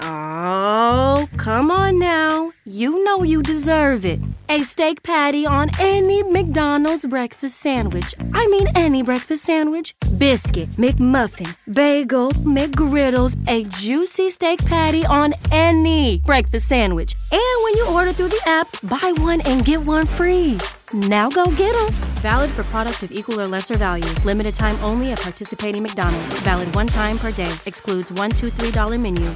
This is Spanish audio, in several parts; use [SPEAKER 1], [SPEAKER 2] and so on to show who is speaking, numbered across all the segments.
[SPEAKER 1] Oh, come on now. You know you deserve it. A steak patty on any McDonald's breakfast sandwich. I mean, any breakfast sandwich. Biscuit, McMuffin, bagel, McGriddles, a juicy steak patty on any breakfast sandwich. And when you order through the app, buy one and get one free. Now go get them. Valid for product of equal or lesser value. Limited time only at participating McDonald's. Valid one time per day. Excludes $1, $2, $3 menu.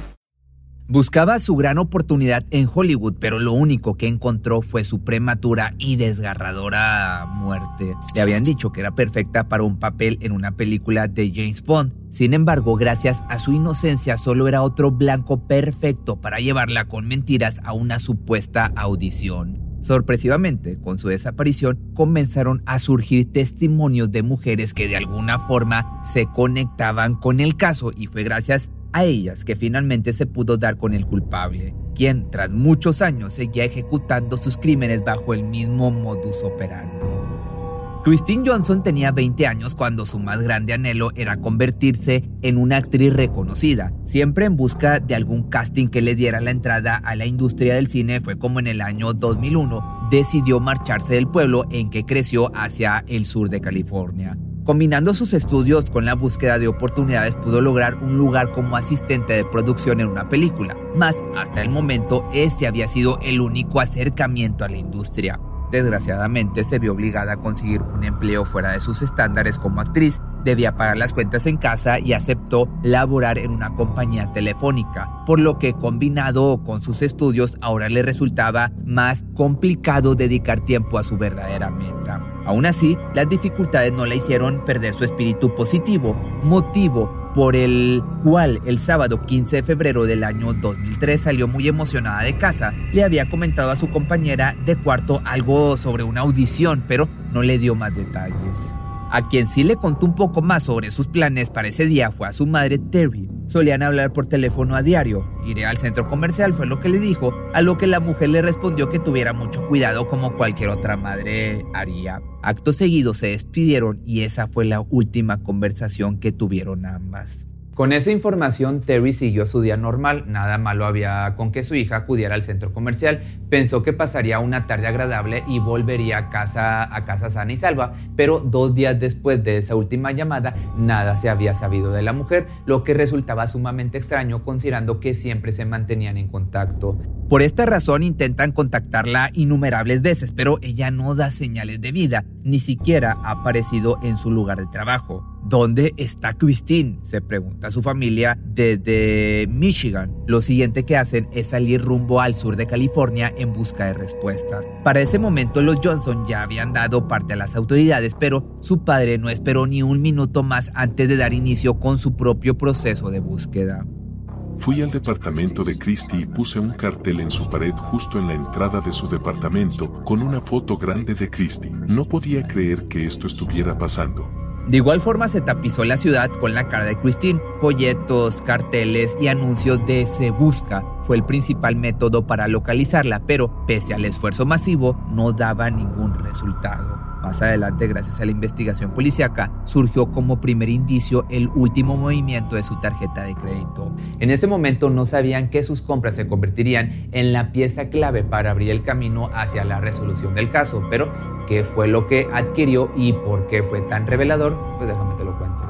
[SPEAKER 2] Buscaba su gran oportunidad en Hollywood, pero lo único que encontró fue su prematura y desgarradora muerte. Le habían dicho que era perfecta para un papel en una película de James Bond. Sin embargo, gracias a su inocencia, solo era otro blanco perfecto para llevarla con mentiras a una supuesta audición. Sorpresivamente, con su desaparición, comenzaron a surgir testimonios de mujeres que de alguna forma se conectaban con el caso y fue gracias a ellas que finalmente se pudo dar con el culpable, quien tras muchos años seguía ejecutando sus crímenes bajo el mismo modus operandi. Christine Johnson tenía 20 años cuando su más grande anhelo era convertirse en una actriz reconocida. Siempre en busca de algún casting que le diera la entrada a la industria del cine, fue como en el año 2001 decidió marcharse del pueblo en que creció hacia el sur de California. Combinando sus estudios con la búsqueda de oportunidades pudo lograr un lugar como asistente de producción en una película, más hasta el momento este había sido el único acercamiento a la industria. Desgraciadamente se vio obligada a conseguir un empleo fuera de sus estándares como actriz, debía pagar las cuentas en casa y aceptó laborar en una compañía telefónica, por lo que combinado con sus estudios ahora le resultaba más complicado dedicar tiempo a su verdadera meta. Aún así, las dificultades no la hicieron perder su espíritu positivo, motivo por el cual el sábado 15 de febrero del año 2003 salió muy emocionada de casa. Le había comentado a su compañera de cuarto algo sobre una audición, pero no le dio más detalles. A quien sí le contó un poco más sobre sus planes para ese día fue a su madre Terry. Solían hablar por teléfono a diario. Iré al centro comercial fue lo que le dijo, a lo que la mujer le respondió que tuviera mucho cuidado como cualquier otra madre haría. Acto seguido se despidieron y esa fue la última conversación que tuvieron ambas. Con esa información, Terry siguió su día normal, nada malo había con que su hija acudiera al centro comercial, pensó que pasaría una tarde agradable y volvería a casa, a casa sana y salva, pero dos días después de esa última llamada, nada se había sabido de la mujer, lo que resultaba sumamente extraño considerando que siempre se mantenían en contacto. Por esta razón intentan contactarla innumerables veces, pero ella no da señales de vida, ni siquiera ha aparecido en su lugar de trabajo. ¿Dónde está Christine? Se pregunta su familia desde Michigan. Lo siguiente que hacen es salir rumbo al sur de California en busca de respuestas. Para ese momento los Johnson ya habían dado parte a las autoridades, pero su padre no esperó ni un minuto más antes de dar inicio con su propio proceso de búsqueda.
[SPEAKER 3] Fui al departamento de Christie y puse un cartel en su pared justo en la entrada de su departamento con una foto grande de Christie. No podía creer que esto estuviera pasando.
[SPEAKER 2] De igual forma se tapizó la ciudad con la cara de Christine. Folletos, carteles y anuncios de Se Busca fue el principal método para localizarla, pero pese al esfuerzo masivo no daba ningún resultado. Más adelante, gracias a la investigación policíaca, surgió como primer indicio el último movimiento de su tarjeta de crédito. En ese momento no sabían que sus compras se convertirían en la pieza clave para abrir el camino hacia la resolución del caso, pero qué fue lo que adquirió y por qué fue tan revelador, pues déjame te lo cuento.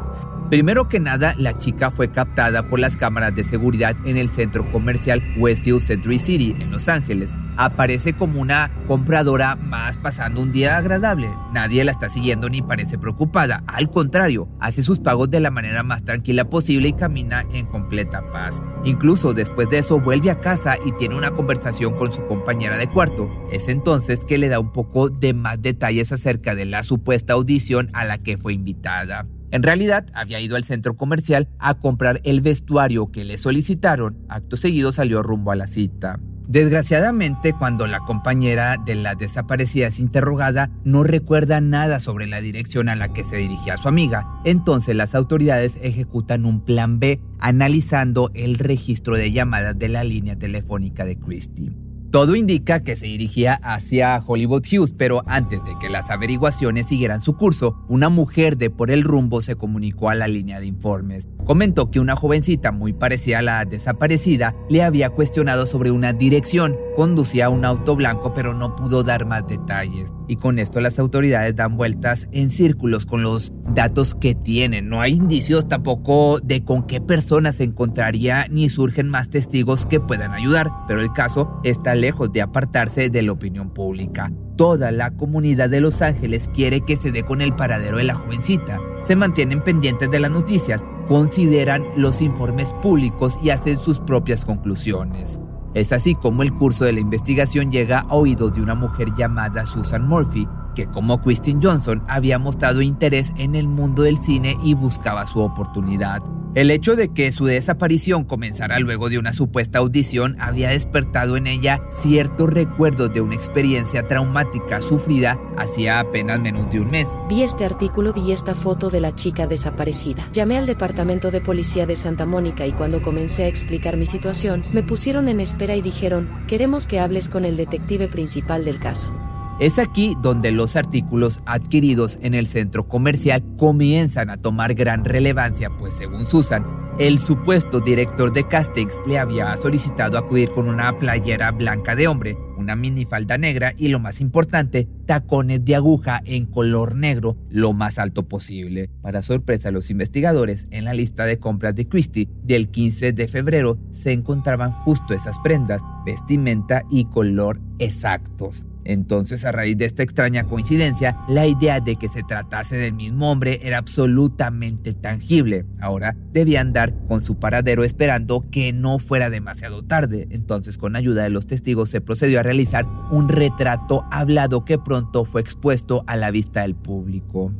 [SPEAKER 2] Primero que nada, la chica fue captada por las cámaras de seguridad en el centro comercial Westfield Century City en Los Ángeles. Aparece como una compradora más pasando un día agradable. Nadie la está siguiendo ni parece preocupada. Al contrario, hace sus pagos de la manera más tranquila posible y camina en completa paz. Incluso después de eso vuelve a casa y tiene una conversación con su compañera de cuarto. Es entonces que le da un poco de más detalles acerca de la supuesta audición a la que fue invitada. En realidad, había ido al centro comercial a comprar el vestuario que le solicitaron. Acto seguido salió rumbo a la cita. Desgraciadamente, cuando la compañera de la desaparecida es interrogada, no recuerda nada sobre la dirección a la que se dirigía su amiga. Entonces las autoridades ejecutan un plan B analizando el registro de llamadas de la línea telefónica de Christie. Todo indica que se dirigía hacia Hollywood Hills, pero antes de que las averiguaciones siguieran su curso, una mujer de por el rumbo se comunicó a la línea de informes. Comentó que una jovencita muy parecida a la desaparecida le había cuestionado sobre una dirección. Conducía un auto blanco pero no pudo dar más detalles. Y con esto las autoridades dan vueltas en círculos con los datos que tienen. No hay indicios tampoco de con qué persona se encontraría ni surgen más testigos que puedan ayudar, pero el caso está lejos de apartarse de la opinión pública. Toda la comunidad de Los Ángeles quiere que se dé con el paradero de la jovencita. Se mantienen pendientes de las noticias, consideran los informes públicos y hacen sus propias conclusiones. Es así como el curso de la investigación llega a oídos de una mujer llamada Susan Murphy, que como Christine Johnson había mostrado interés en el mundo del cine y buscaba su oportunidad. El hecho de que su desaparición comenzara luego de una supuesta audición había despertado en ella ciertos recuerdos de una experiencia traumática sufrida hacía apenas menos de un mes.
[SPEAKER 4] Vi este artículo y esta foto de la chica desaparecida. Llamé al departamento de policía de Santa Mónica y cuando comencé a explicar mi situación, me pusieron en espera y dijeron, queremos que hables con el detective principal del caso.
[SPEAKER 2] Es aquí donde los artículos adquiridos en el centro comercial comienzan a tomar gran relevancia, pues según Susan, el supuesto director de castings le había solicitado acudir con una playera blanca de hombre, una minifalda negra y lo más importante, tacones de aguja en color negro lo más alto posible. Para sorpresa de los investigadores, en la lista de compras de Christie del 15 de febrero se encontraban justo esas prendas, vestimenta y color exactos. Entonces, a raíz de esta extraña coincidencia, la idea de que se tratase del mismo hombre era absolutamente tangible. Ahora debía andar con su paradero esperando que no fuera demasiado tarde. Entonces, con ayuda de los testigos, se procedió a realizar un retrato hablado que pronto fue expuesto a la vista del público.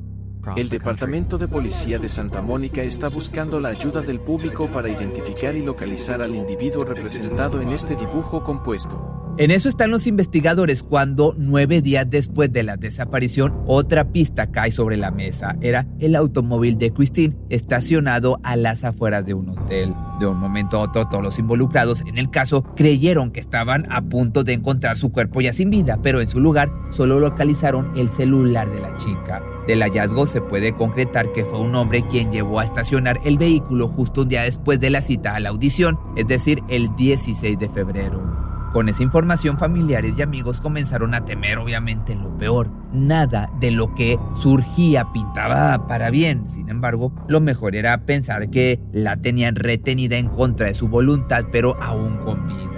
[SPEAKER 5] El Departamento de Policía de Santa Mónica está buscando la ayuda del público para identificar y localizar al individuo representado en este dibujo compuesto.
[SPEAKER 2] En eso están los investigadores cuando nueve días después de la desaparición otra pista cae sobre la mesa. Era el automóvil de Christine estacionado a las afueras de un hotel. De un momento a otro todos los involucrados en el caso creyeron que estaban a punto de encontrar su cuerpo ya sin vida, pero en su lugar solo localizaron el celular de la chica. Del hallazgo se puede concretar que fue un hombre quien llevó a estacionar el vehículo justo un día después de la cita a la audición, es decir, el 16 de febrero. Con esa información familiares y amigos comenzaron a temer obviamente lo peor. Nada de lo que surgía pintaba para bien. Sin embargo, lo mejor era pensar que la tenían retenida en contra de su voluntad, pero aún con vida.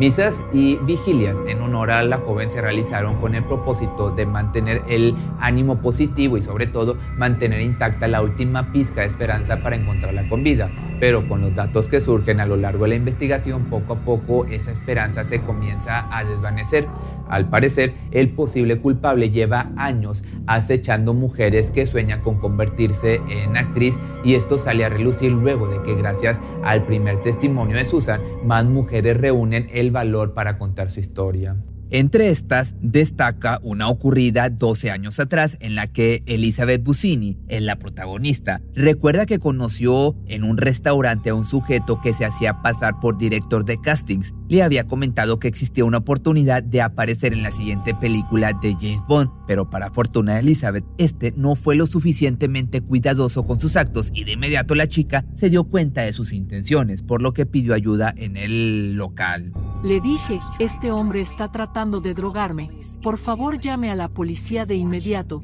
[SPEAKER 2] Misas y vigilias en honor a la joven se realizaron con el propósito de mantener el ánimo positivo y sobre todo mantener intacta la última pizca de esperanza para encontrarla con vida. Pero con los datos que surgen a lo largo de la investigación, poco a poco esa esperanza se comienza a desvanecer. Al parecer, el posible culpable lleva años acechando mujeres que sueñan con convertirse en actriz y esto sale a relucir luego de que gracias al primer testimonio de Susan, más mujeres reúnen el valor para contar su historia. Entre estas destaca una ocurrida 12 años atrás en la que Elizabeth Busini es la protagonista. Recuerda que conoció en un restaurante a un sujeto que se hacía pasar por director de castings. Le había comentado que existía una oportunidad de aparecer en la siguiente película de James Bond, pero para fortuna de Elizabeth, este no fue lo suficientemente cuidadoso con sus actos y de inmediato la chica se dio cuenta de sus intenciones, por lo que pidió ayuda en el local.
[SPEAKER 6] Le dije, este hombre está tratando de drogarme. Por favor llame a la policía de inmediato.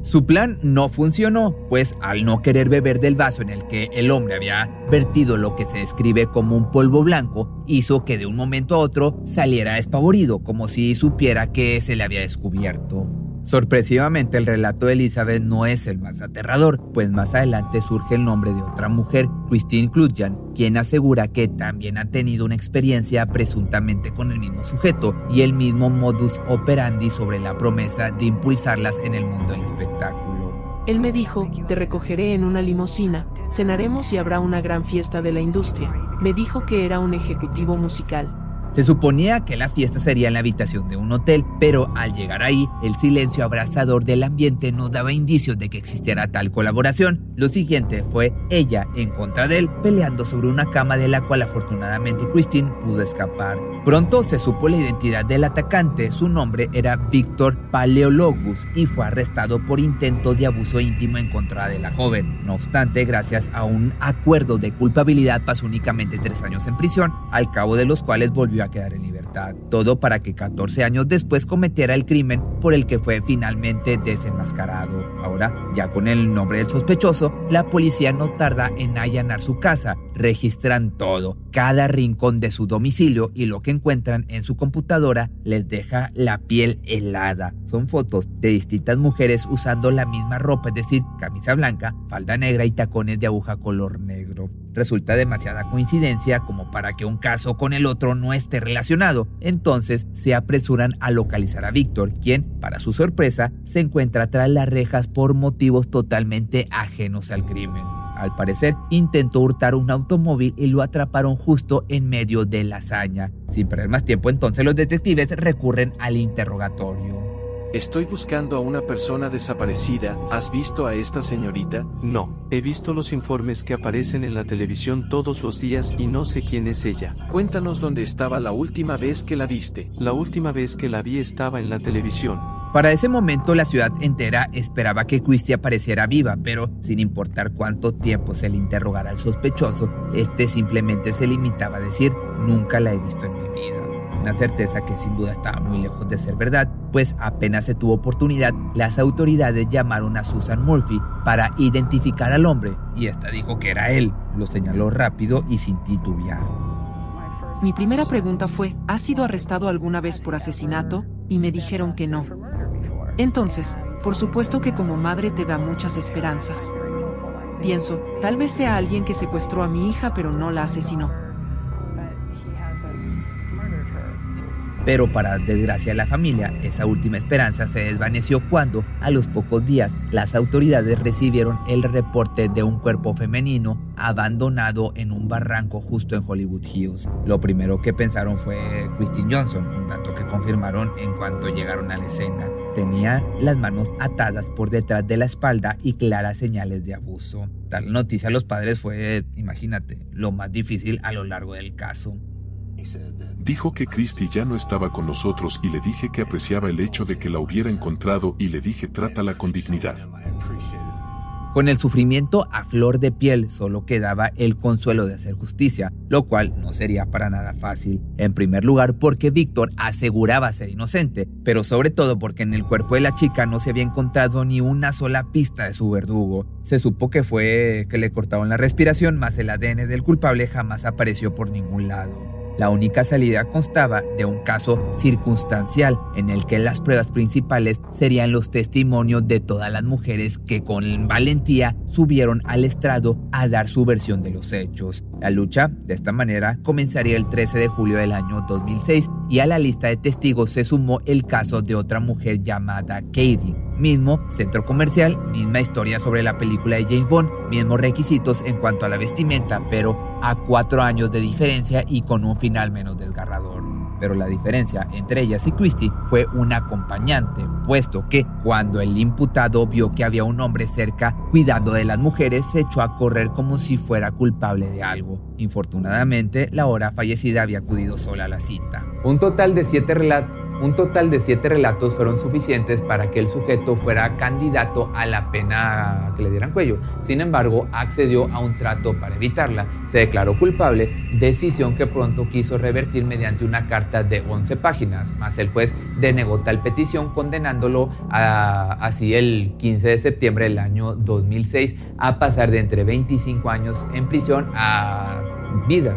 [SPEAKER 2] Su plan no funcionó, pues al no querer beber del vaso en el que el hombre había vertido lo que se describe como un polvo blanco, hizo que de un momento a otro saliera despavorido, como si supiera que se le había descubierto. Sorpresivamente el relato de Elizabeth no es el más aterrador, pues más adelante surge el nombre de otra mujer, Christine Kludjan, quien asegura que también ha tenido una experiencia presuntamente con el mismo sujeto y el mismo modus operandi sobre la promesa de impulsarlas en el mundo del espectáculo.
[SPEAKER 6] Él me dijo, te recogeré en una limusina, cenaremos y habrá una gran fiesta de la industria. Me dijo que era un ejecutivo musical.
[SPEAKER 2] Se suponía que la fiesta sería en la habitación de un hotel, pero al llegar ahí, el silencio abrasador del ambiente no daba indicios de que existiera tal colaboración. Lo siguiente fue ella en contra de él, peleando sobre una cama de la cual afortunadamente Christine pudo escapar. Pronto se supo la identidad del atacante, su nombre era Víctor Paleologus y fue arrestado por intento de abuso íntimo en contra de la joven. No obstante, gracias a un acuerdo de culpabilidad pasó únicamente tres años en prisión, al cabo de los cuales volvió a quedar en libertad. Todo para que 14 años después cometiera el crimen por el que fue finalmente desenmascarado. Ahora, ya con el nombre del sospechoso, la policía no tarda en allanar su casa, registran todo, cada rincón de su domicilio y lo que encuentran en su computadora les deja la piel helada. Son fotos de distintas mujeres usando la misma ropa, es decir, camisa blanca, falda negra y tacones de aguja color negro. Resulta demasiada coincidencia como para que un caso con el otro no esté relacionado. Entonces se apresuran a localizar a Víctor, quien, para su sorpresa, se encuentra tras las rejas por motivos totalmente ajenos al crimen. Al parecer, intentó hurtar un automóvil y lo atraparon justo en medio de la hazaña. Sin perder más tiempo, entonces los detectives recurren al interrogatorio.
[SPEAKER 5] Estoy buscando a una persona desaparecida. ¿Has visto a esta señorita?
[SPEAKER 7] No, he visto los informes que aparecen en la televisión todos los días y no sé quién es ella.
[SPEAKER 5] Cuéntanos dónde estaba la última vez que la viste.
[SPEAKER 7] La última vez que la vi estaba en la televisión.
[SPEAKER 2] Para ese momento la ciudad entera esperaba que Christie apareciera viva, pero sin importar cuánto tiempo se le interrogara al sospechoso, este simplemente se limitaba a decir, nunca la he visto en mi vida. Una certeza que sin duda estaba muy lejos de ser verdad, pues apenas se tuvo oportunidad, las autoridades llamaron a Susan Murphy para identificar al hombre, y esta dijo que era él. Lo señaló rápido y sin titubear.
[SPEAKER 8] Mi primera pregunta fue, ¿has sido arrestado alguna vez por asesinato? Y me dijeron que no. Entonces, por supuesto que como madre te da muchas esperanzas. Pienso, tal vez sea alguien que secuestró a mi hija pero no la asesinó.
[SPEAKER 2] Pero para desgracia de la familia, esa última esperanza se desvaneció cuando, a los pocos días, las autoridades recibieron el reporte de un cuerpo femenino abandonado en un barranco justo en Hollywood Hills. Lo primero que pensaron fue Christine Johnson, un dato que confirmaron en cuanto llegaron a la escena. Tenía las manos atadas por detrás de la espalda y claras señales de abuso. Tal noticia a los padres fue, imagínate, lo más difícil a lo largo del caso.
[SPEAKER 3] Dijo que Christy ya no estaba con nosotros y le dije que apreciaba el hecho de que la hubiera encontrado y le dije trátala con dignidad.
[SPEAKER 2] Con el sufrimiento a flor de piel solo quedaba el consuelo de hacer justicia, lo cual no sería para nada fácil. En primer lugar porque Víctor aseguraba ser inocente, pero sobre todo porque en el cuerpo de la chica no se había encontrado ni una sola pista de su verdugo. Se supo que fue que le cortaban la respiración, más el ADN del culpable jamás apareció por ningún lado. La única salida constaba de un caso circunstancial en el que las pruebas principales serían los testimonios de todas las mujeres que con valentía subieron al estrado a dar su versión de los hechos. La lucha, de esta manera, comenzaría el 13 de julio del año 2006 y a la lista de testigos se sumó el caso de otra mujer llamada Katie. Mismo centro comercial, misma historia sobre la película de James Bond, mismos requisitos en cuanto a la vestimenta, pero a cuatro años de diferencia y con un final menos desgarrador. Pero la diferencia entre ellas y Christie fue un acompañante, puesto que cuando el imputado vio que había un hombre cerca cuidando de las mujeres, se echó a correr como si fuera culpable de algo. Infortunadamente, la hora fallecida había acudido sola a la cita. Un total de siete relatos un total de siete relatos fueron suficientes para que el sujeto fuera candidato a la pena que le dieran cuello. Sin embargo, accedió a un trato para evitarla. Se declaró culpable, decisión que pronto quiso revertir mediante una carta de 11 páginas, más el juez denegó tal petición condenándolo así el 15 de septiembre del año 2006 a pasar de entre 25 años en prisión a vida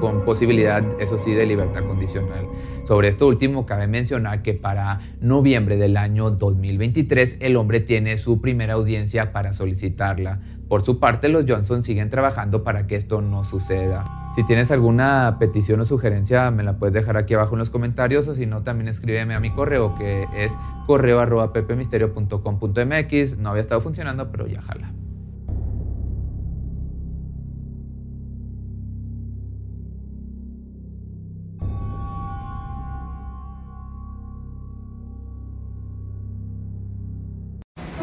[SPEAKER 2] con posibilidad, eso sí, de libertad condicional. Sobre esto último, cabe mencionar que para noviembre del año 2023 el hombre tiene su primera audiencia para solicitarla. Por su parte, los Johnson siguen trabajando para que esto no suceda. Si tienes alguna petición o sugerencia, me la puedes dejar aquí abajo en los comentarios o si no, también escríbeme a mi correo que es correo arroba pepemisterio.com.mx. No había estado funcionando, pero ya jala.